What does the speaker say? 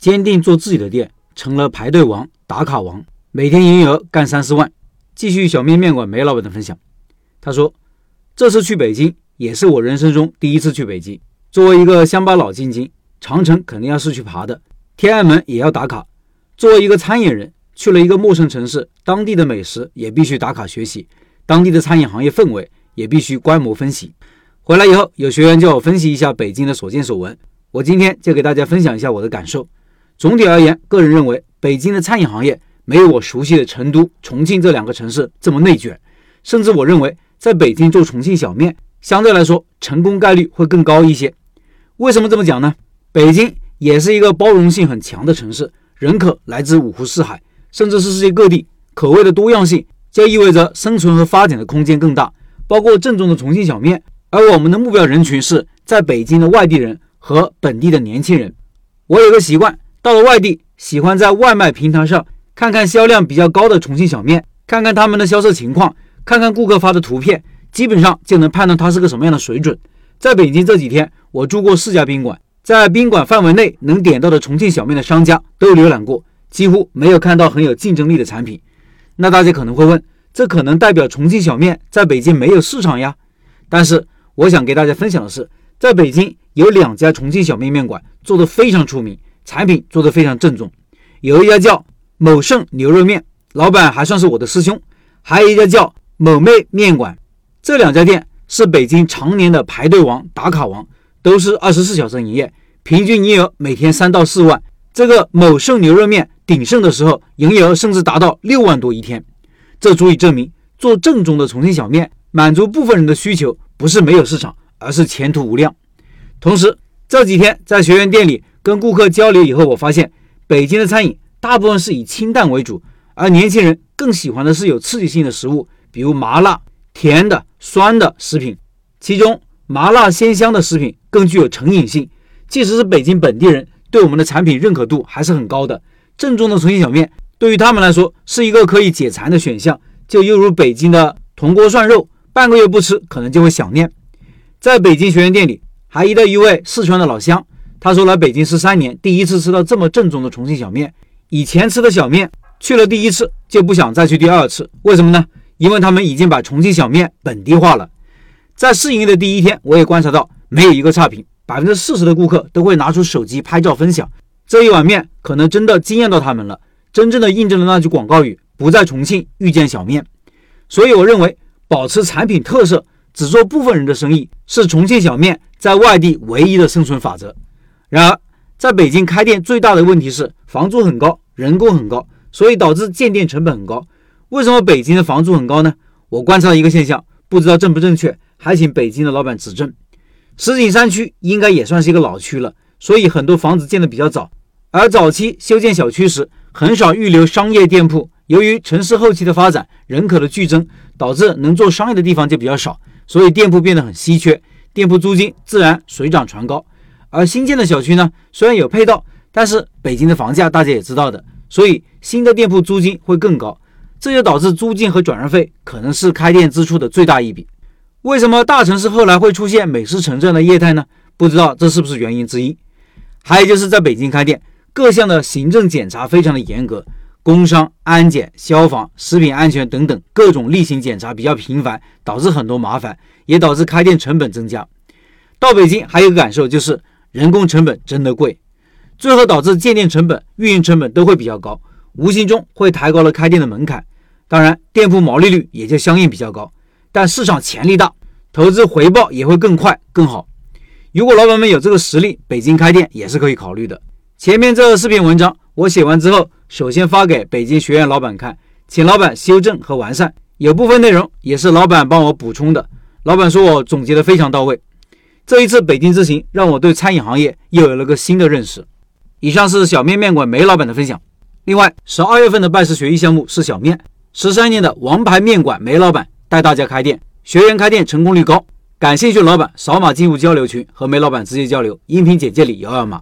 坚定做自己的店，成了排队王、打卡王，每天营业额干三四万。继续小面面馆梅老板的分享，他说：“这次去北京也是我人生中第一次去北京。作为一个乡巴佬进京，长城肯定要是去爬的，天安门也要打卡。作为一个餐饮人，去了一个陌生城市，当地的美食也必须打卡学习，当地的餐饮行业氛围也必须观摩分析。回来以后，有学员叫我分析一下北京的所见所闻，我今天就给大家分享一下我的感受。总体而言，个人认为北京的餐饮行业。”没有我熟悉的成都、重庆这两个城市这么内卷，甚至我认为在北京做重庆小面相对来说成功概率会更高一些。为什么这么讲呢？北京也是一个包容性很强的城市，人口来自五湖四海，甚至是世界各地，口味的多样性就意味着生存和发展的空间更大。包括正宗的重庆小面，而我们的目标人群是在北京的外地人和本地的年轻人。我有个习惯，到了外地喜欢在外卖平台上。看看销量比较高的重庆小面，看看他们的销售情况，看看顾客发的图片，基本上就能判断它是个什么样的水准。在北京这几天，我住过四家宾馆，在宾馆范围内能点到的重庆小面的商家都浏览过，几乎没有看到很有竞争力的产品。那大家可能会问，这可能代表重庆小面在北京没有市场呀？但是我想给大家分享的是，在北京有两家重庆小面面馆做得非常出名，产品做得非常正宗，有一家叫。某盛牛肉面老板还算是我的师兄，还有一家叫某妹面馆，这两家店是北京常年的排队王、打卡王，都是二十四小时营业，平均营业额每天三到四万。这个某盛牛肉面鼎盛的时候，营业额甚至达到六万多一天，这足以证明做正宗的重庆小面，满足部分人的需求，不是没有市场，而是前途无量。同时，这几天在学员店里跟顾客交流以后，我发现北京的餐饮。大部分是以清淡为主，而年轻人更喜欢的是有刺激性的食物，比如麻辣、甜的、酸的食品。其中麻辣鲜香的食品更具有成瘾性，即使是北京本地人，对我们的产品认可度还是很高的。正宗的重庆小面对于他们来说是一个可以解馋的选项，就犹如北京的铜锅涮肉，半个月不吃可能就会想念。在北京学员店里还遇到一位四川的老乡，他说来北京十三年，第一次吃到这么正宗的重庆小面。以前吃的小面，去了第一次就不想再去第二次，为什么呢？因为他们已经把重庆小面本地化了。在试营业的第一天，我也观察到没有一个差评，百分之四十的顾客都会拿出手机拍照分享。这一碗面可能真的惊艳到他们了，真正的印证了那句广告语：不在重庆遇见小面。所以我认为，保持产品特色，只做部分人的生意，是重庆小面在外地唯一的生存法则。然而，在北京开店最大的问题是房租很高，人工很高，所以导致建店成本很高。为什么北京的房租很高呢？我观察一个现象，不知道正不正确，还请北京的老板指正。石景山区应该也算是一个老区了，所以很多房子建的比较早，而早期修建小区时很少预留商业店铺。由于城市后期的发展，人口的剧增，导致能做商业的地方就比较少，所以店铺变得很稀缺，店铺租金自然水涨船高。而新建的小区呢，虽然有配套，但是北京的房价大家也知道的，所以新的店铺租金会更高，这就导致租金和转让费可能是开店支出的最大一笔。为什么大城市后来会出现美食城这样的业态呢？不知道这是不是原因之一。还有就是在北京开店，各项的行政检查非常的严格，工商、安检、消防、食品安全等等各种例行检查比较频繁，导致很多麻烦，也导致开店成本增加。到北京还有个感受就是。人工成本真的贵，最后导致建店成本、运营成本都会比较高，无形中会抬高了开店的门槛。当然，店铺毛利率也就相应比较高，但市场潜力大，投资回报也会更快更好。如果老板们有这个实力，北京开店也是可以考虑的。前面这四篇文章我写完之后，首先发给北京学院老板看，请老板修正和完善，有部分内容也是老板帮我补充的。老板说我总结的非常到位。这一次北京之行，让我对餐饮行业又有了个新的认识。以上是小面面馆梅老板的分享。另外，十二月份的拜师学艺项目是小面，十三年的王牌面馆梅老板带大家开店，学员开店成功率高。感兴趣的老板扫码进入交流群，和梅老板直接交流。音频简介里有二维码。